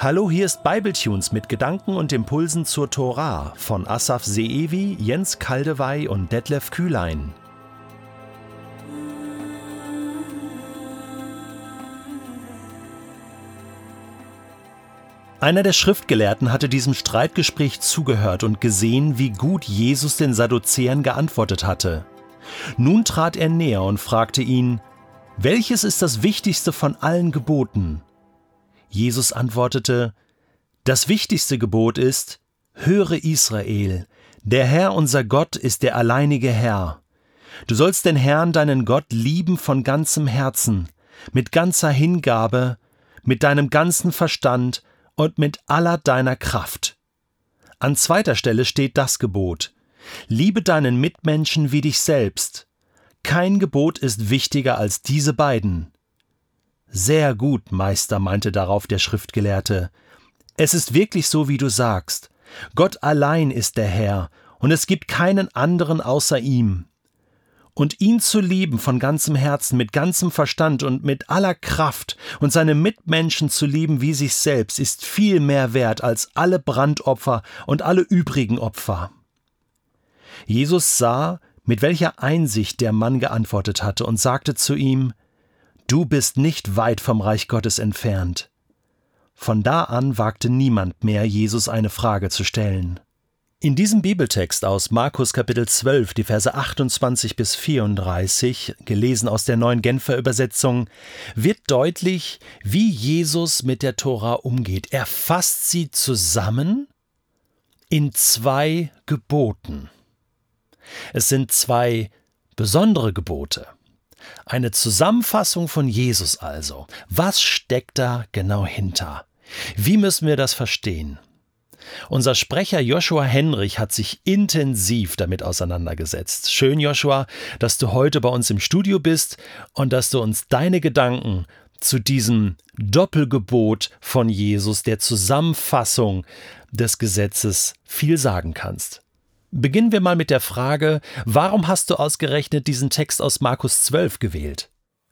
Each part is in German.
Hallo, hier ist Bibletunes mit Gedanken und Impulsen zur Tora von Asaf Seevi, Jens Kaldewey und Detlef Kühlein. Einer der Schriftgelehrten hatte diesem Streitgespräch zugehört und gesehen, wie gut Jesus den Sadduzäern geantwortet hatte. Nun trat er näher und fragte ihn, Welches ist das wichtigste von allen Geboten? Jesus antwortete, Das wichtigste Gebot ist, Höre Israel, der Herr unser Gott ist der alleinige Herr. Du sollst den Herrn deinen Gott lieben von ganzem Herzen, mit ganzer Hingabe, mit deinem ganzen Verstand und mit aller deiner Kraft. An zweiter Stelle steht das Gebot. Liebe deinen Mitmenschen wie dich selbst. Kein Gebot ist wichtiger als diese beiden. Sehr gut, Meister, meinte darauf der Schriftgelehrte. Es ist wirklich so, wie du sagst. Gott allein ist der Herr, und es gibt keinen anderen außer ihm. Und ihn zu lieben von ganzem Herzen, mit ganzem Verstand und mit aller Kraft und seine Mitmenschen zu lieben wie sich selbst, ist viel mehr wert als alle Brandopfer und alle übrigen Opfer. Jesus sah, mit welcher Einsicht der Mann geantwortet hatte und sagte zu ihm, Du bist nicht weit vom Reich Gottes entfernt. Von da an wagte niemand mehr, Jesus eine Frage zu stellen. In diesem Bibeltext aus Markus Kapitel 12, die Verse 28 bis 34, gelesen aus der neuen Genfer Übersetzung, wird deutlich, wie Jesus mit der Tora umgeht. Er fasst sie zusammen in zwei Geboten. Es sind zwei besondere Gebote. Eine Zusammenfassung von Jesus also. Was steckt da genau hinter? Wie müssen wir das verstehen? Unser Sprecher Joshua Henrich hat sich intensiv damit auseinandergesetzt. Schön, Joshua, dass du heute bei uns im Studio bist und dass du uns deine Gedanken zu diesem Doppelgebot von Jesus, der Zusammenfassung des Gesetzes, viel sagen kannst. Beginnen wir mal mit der Frage, warum hast du ausgerechnet diesen Text aus Markus 12 gewählt?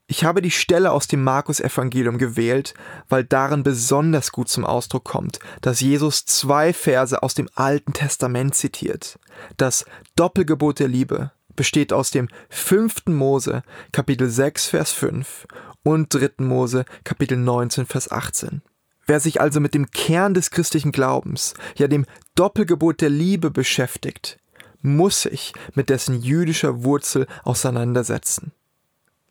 Ich habe die Stelle aus dem Markus-Evangelium gewählt, weil darin besonders gut zum Ausdruck kommt, dass Jesus zwei Verse aus dem Alten Testament zitiert. Das Doppelgebot der Liebe besteht aus dem 5. Mose, Kapitel 6, Vers 5 und 3. Mose, Kapitel 19, Vers 18. Wer sich also mit dem Kern des christlichen Glaubens, ja dem Doppelgebot der Liebe beschäftigt, muss sich mit dessen jüdischer Wurzel auseinandersetzen.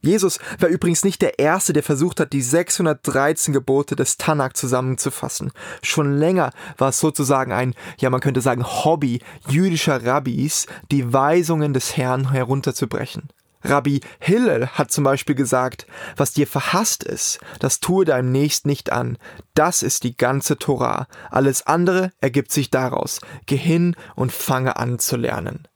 Jesus war übrigens nicht der Erste, der versucht hat, die 613 Gebote des Tanakh zusammenzufassen. Schon länger war es sozusagen ein, ja man könnte sagen, Hobby jüdischer Rabbis, die Weisungen des Herrn herunterzubrechen. Rabbi Hillel hat zum Beispiel gesagt, was dir verhasst ist, das tue deinem Nächsten nicht an. Das ist die ganze Torah. Alles andere ergibt sich daraus. Geh hin und fange an zu lernen.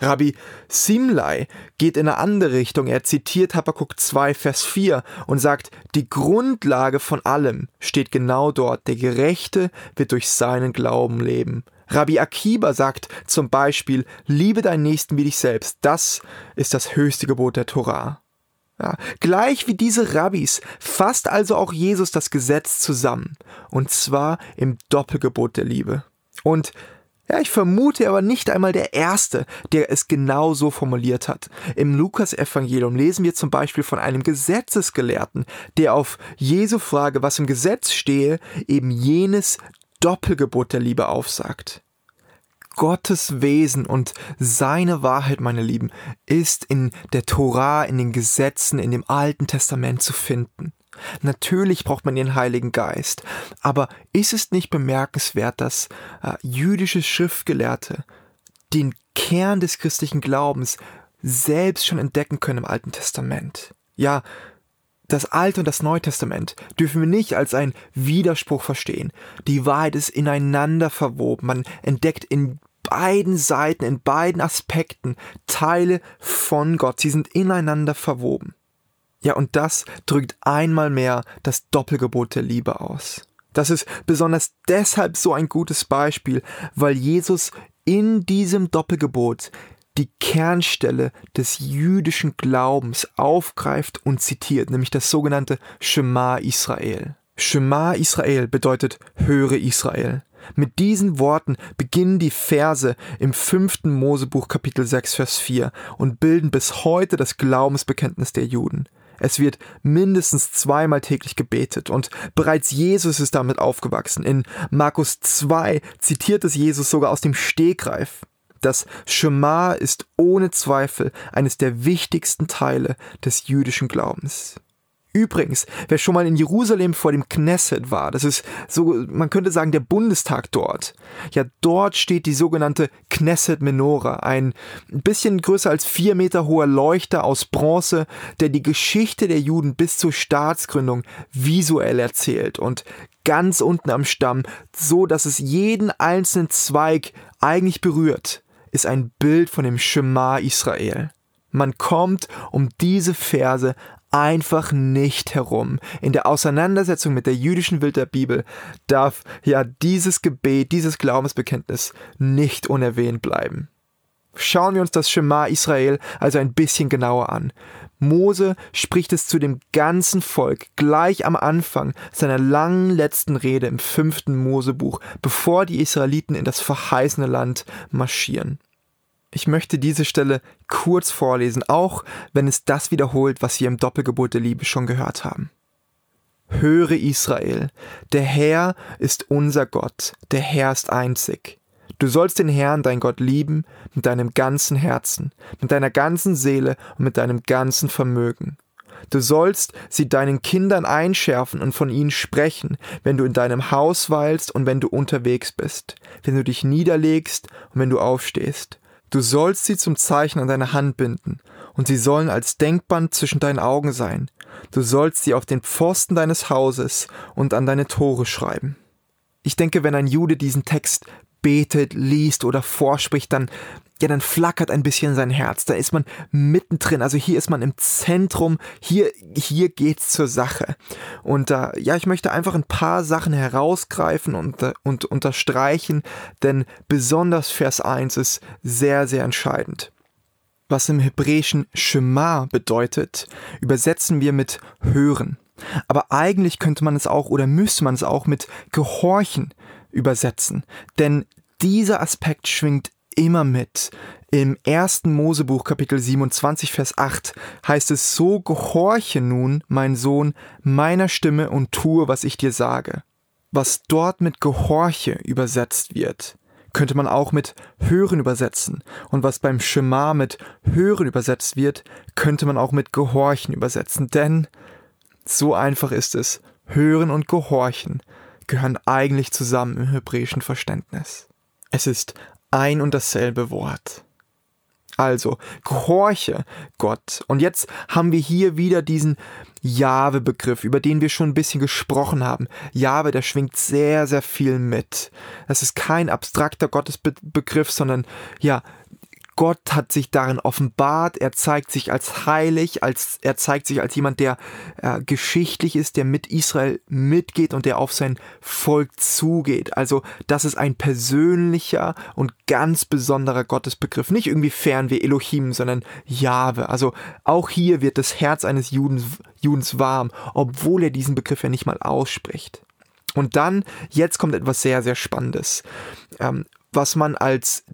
Rabbi Simlai geht in eine andere Richtung. Er zitiert Habakkuk 2, Vers 4 und sagt, die Grundlage von allem steht genau dort. Der Gerechte wird durch seinen Glauben leben. Rabbi Akiba sagt zum Beispiel, liebe deinen Nächsten wie dich selbst. Das ist das höchste Gebot der Torah. Ja, gleich wie diese Rabbis fasst also auch Jesus das Gesetz zusammen. Und zwar im Doppelgebot der Liebe. Und ja, ich vermute aber nicht einmal der Erste, der es genau so formuliert hat. Im Lukas-Evangelium lesen wir zum Beispiel von einem Gesetzesgelehrten, der auf Jesu Frage, was im Gesetz stehe, eben jenes Doppelgebot der Liebe aufsagt. Gottes Wesen und seine Wahrheit, meine Lieben, ist in der Torah, in den Gesetzen, in dem Alten Testament zu finden. Natürlich braucht man den Heiligen Geist, aber ist es nicht bemerkenswert, dass äh, jüdische Schriftgelehrte den Kern des christlichen Glaubens selbst schon entdecken können im Alten Testament? Ja, das Alte und das Neue Testament dürfen wir nicht als ein Widerspruch verstehen. Die Wahrheit ist ineinander verwoben. Man entdeckt in beiden Seiten, in beiden Aspekten Teile von Gott. Sie sind ineinander verwoben. Ja, und das drückt einmal mehr das Doppelgebot der Liebe aus. Das ist besonders deshalb so ein gutes Beispiel, weil Jesus in diesem Doppelgebot die Kernstelle des jüdischen Glaubens aufgreift und zitiert, nämlich das sogenannte Shema Israel. Shema Israel bedeutet höre Israel. Mit diesen Worten beginnen die Verse im fünften Mosebuch Kapitel 6 Vers 4 und bilden bis heute das Glaubensbekenntnis der Juden. Es wird mindestens zweimal täglich gebetet und bereits Jesus ist damit aufgewachsen. In Markus 2 zitiert es Jesus sogar aus dem Stegreif. Das Schema ist ohne Zweifel eines der wichtigsten Teile des jüdischen Glaubens. Übrigens, wer schon mal in Jerusalem vor dem Knesset war, das ist so, man könnte sagen, der Bundestag dort. Ja, dort steht die sogenannte Knesset Menora, ein bisschen größer als vier Meter hoher Leuchter aus Bronze, der die Geschichte der Juden bis zur Staatsgründung visuell erzählt und ganz unten am Stamm, so dass es jeden einzelnen Zweig eigentlich berührt, ist ein Bild von dem Shema Israel. Man kommt um diese Verse einfach nicht herum. In der Auseinandersetzung mit der jüdischen Welt der Bibel darf ja dieses Gebet, dieses Glaubensbekenntnis nicht unerwähnt bleiben. Schauen wir uns das Schema Israel also ein bisschen genauer an. Mose spricht es zu dem ganzen Volk gleich am Anfang seiner langen letzten Rede im fünften Mosebuch, bevor die Israeliten in das verheißene Land marschieren. Ich möchte diese Stelle kurz vorlesen, auch wenn es das wiederholt, was wir im Doppelgebot der Liebe schon gehört haben. Höre Israel, der Herr ist unser Gott, der Herr ist einzig. Du sollst den Herrn, dein Gott, lieben mit deinem ganzen Herzen, mit deiner ganzen Seele und mit deinem ganzen Vermögen. Du sollst sie deinen Kindern einschärfen und von ihnen sprechen, wenn du in deinem Haus weilst und wenn du unterwegs bist, wenn du dich niederlegst und wenn du aufstehst. Du sollst sie zum Zeichen an deine Hand binden, und sie sollen als Denkband zwischen deinen Augen sein. Du sollst sie auf den Pfosten deines Hauses und an deine Tore schreiben. Ich denke, wenn ein Jude diesen Text betet, liest oder vorspricht, dann ja, dann flackert ein bisschen sein Herz. Da ist man mittendrin. Also hier ist man im Zentrum. Hier, hier geht's zur Sache. Und äh, ja, ich möchte einfach ein paar Sachen herausgreifen und, äh, und unterstreichen, denn besonders Vers 1 ist sehr, sehr entscheidend. Was im Hebräischen Shema bedeutet, übersetzen wir mit hören. Aber eigentlich könnte man es auch oder müsste man es auch mit gehorchen übersetzen. Denn dieser Aspekt schwingt immer mit. Im ersten Mosebuch Kapitel 27 Vers 8 heißt es, so gehorche nun, mein Sohn, meiner Stimme und tue, was ich dir sage. Was dort mit gehorche übersetzt wird, könnte man auch mit hören übersetzen. Und was beim Schema mit hören übersetzt wird, könnte man auch mit gehorchen übersetzen. Denn so einfach ist es. Hören und gehorchen gehören eigentlich zusammen im hebräischen Verständnis. Es ist ein und dasselbe Wort. Also, gehorche Gott. Und jetzt haben wir hier wieder diesen Jahwe-Begriff, über den wir schon ein bisschen gesprochen haben. Jahwe, der schwingt sehr, sehr viel mit. Das ist kein abstrakter Gottesbegriff, sondern ja, Gott hat sich darin offenbart, er zeigt sich als heilig, als er zeigt sich als jemand, der äh, geschichtlich ist, der mit Israel mitgeht und der auf sein Volk zugeht. Also das ist ein persönlicher und ganz besonderer Gottesbegriff. Nicht irgendwie fern wie Elohim, sondern Jahwe. Also auch hier wird das Herz eines Judens, Judens warm, obwohl er diesen Begriff ja nicht mal ausspricht. Und dann, jetzt kommt etwas sehr, sehr Spannendes. Ähm, was man als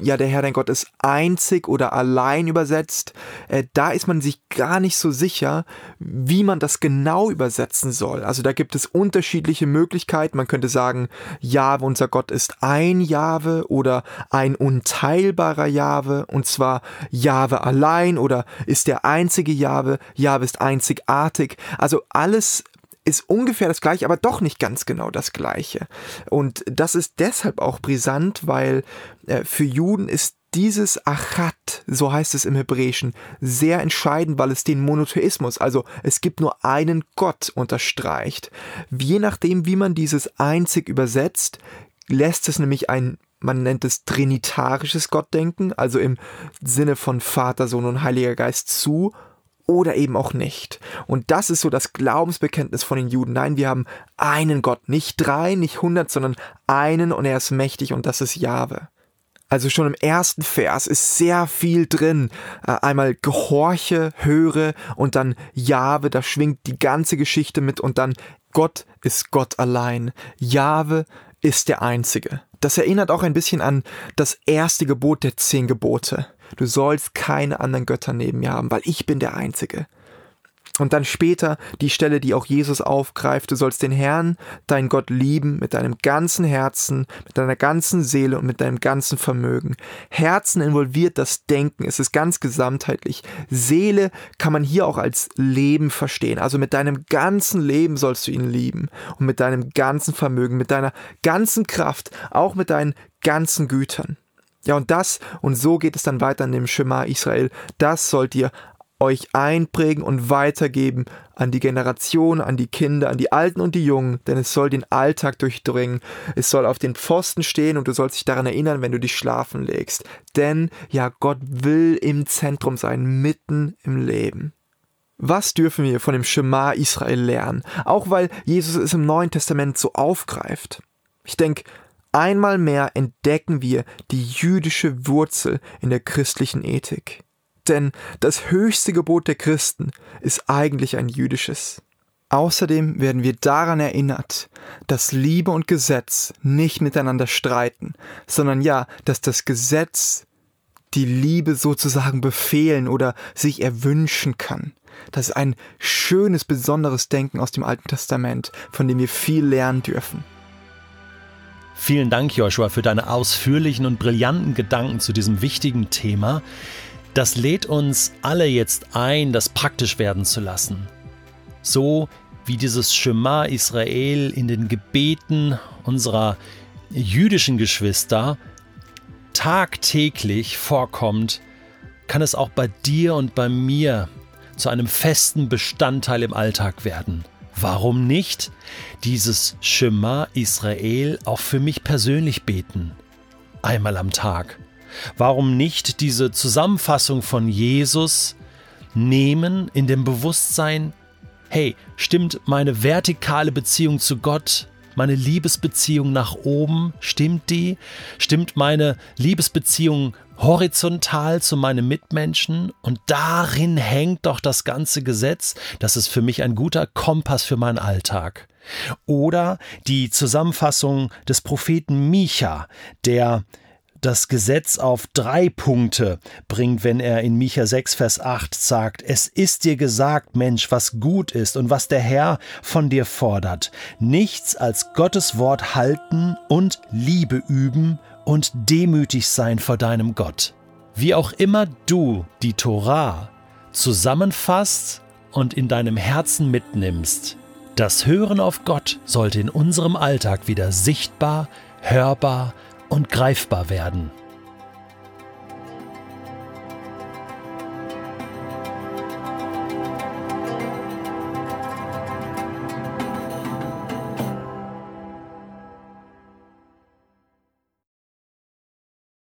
ja, der Herr dein Gott ist einzig oder allein übersetzt, äh, da ist man sich gar nicht so sicher, wie man das genau übersetzen soll. Also da gibt es unterschiedliche Möglichkeiten. Man könnte sagen, Jahwe, unser Gott ist ein Jahwe oder ein unteilbarer Jahwe und zwar Jahwe allein oder ist der einzige Jahwe, Jahwe ist einzigartig. Also alles ist ungefähr das gleiche, aber doch nicht ganz genau das gleiche. Und das ist deshalb auch brisant, weil äh, für Juden ist dieses Achat, so heißt es im Hebräischen, sehr entscheidend, weil es den Monotheismus, also es gibt nur einen Gott, unterstreicht. Je nachdem, wie man dieses einzig übersetzt, lässt es nämlich ein man nennt es trinitarisches Gottdenken, also im Sinne von Vater, Sohn und Heiliger Geist zu oder eben auch nicht. Und das ist so das Glaubensbekenntnis von den Juden. Nein, wir haben einen Gott, nicht drei, nicht hundert, sondern einen und er ist mächtig und das ist Jahwe. Also schon im ersten Vers ist sehr viel drin. Äh, einmal gehorche, höre und dann Jahwe, da schwingt die ganze Geschichte mit und dann Gott ist Gott allein. Jahwe ist der Einzige. Das erinnert auch ein bisschen an das erste Gebot der zehn Gebote. Du sollst keine anderen Götter neben mir haben, weil ich bin der Einzige. Und dann später die Stelle, die auch Jesus aufgreift, du sollst den Herrn, dein Gott lieben mit deinem ganzen Herzen, mit deiner ganzen Seele und mit deinem ganzen Vermögen. Herzen involviert das Denken, es ist ganz gesamtheitlich. Seele kann man hier auch als Leben verstehen. Also mit deinem ganzen Leben sollst du ihn lieben und mit deinem ganzen Vermögen, mit deiner ganzen Kraft, auch mit deinen ganzen Gütern. Ja, und das, und so geht es dann weiter in dem Schema Israel, das sollt ihr euch einprägen und weitergeben an die Generation, an die Kinder, an die Alten und die Jungen, denn es soll den Alltag durchdringen, es soll auf den Pfosten stehen und du sollst dich daran erinnern, wenn du dich schlafen legst. Denn ja, Gott will im Zentrum sein, mitten im Leben. Was dürfen wir von dem Schema Israel lernen? Auch weil Jesus es im Neuen Testament so aufgreift. Ich denke, einmal mehr entdecken wir die jüdische Wurzel in der christlichen Ethik. Denn das höchste Gebot der Christen ist eigentlich ein jüdisches. Außerdem werden wir daran erinnert, dass Liebe und Gesetz nicht miteinander streiten, sondern ja, dass das Gesetz die Liebe sozusagen befehlen oder sich erwünschen kann. Das ist ein schönes, besonderes Denken aus dem Alten Testament, von dem wir viel lernen dürfen. Vielen Dank, Joshua, für deine ausführlichen und brillanten Gedanken zu diesem wichtigen Thema. Das lädt uns alle jetzt ein, das praktisch werden zu lassen. So wie dieses Schema Israel in den Gebeten unserer jüdischen Geschwister tagtäglich vorkommt, kann es auch bei dir und bei mir zu einem festen Bestandteil im Alltag werden. Warum nicht dieses Schema Israel auch für mich persönlich beten? Einmal am Tag. Warum nicht diese Zusammenfassung von Jesus nehmen in dem Bewusstsein, hey, stimmt meine vertikale Beziehung zu Gott, meine Liebesbeziehung nach oben, stimmt die? Stimmt meine Liebesbeziehung horizontal zu meinen Mitmenschen? Und darin hängt doch das ganze Gesetz. Das ist für mich ein guter Kompass für meinen Alltag. Oder die Zusammenfassung des Propheten Micha, der das Gesetz auf drei Punkte bringt, wenn er in Micha 6, Vers 8 sagt, es ist dir gesagt, Mensch, was gut ist und was der Herr von dir fordert. Nichts als Gottes Wort halten und Liebe üben und demütig sein vor deinem Gott. Wie auch immer du die Torah zusammenfasst und in deinem Herzen mitnimmst, das Hören auf Gott sollte in unserem Alltag wieder sichtbar, hörbar und greifbar werden.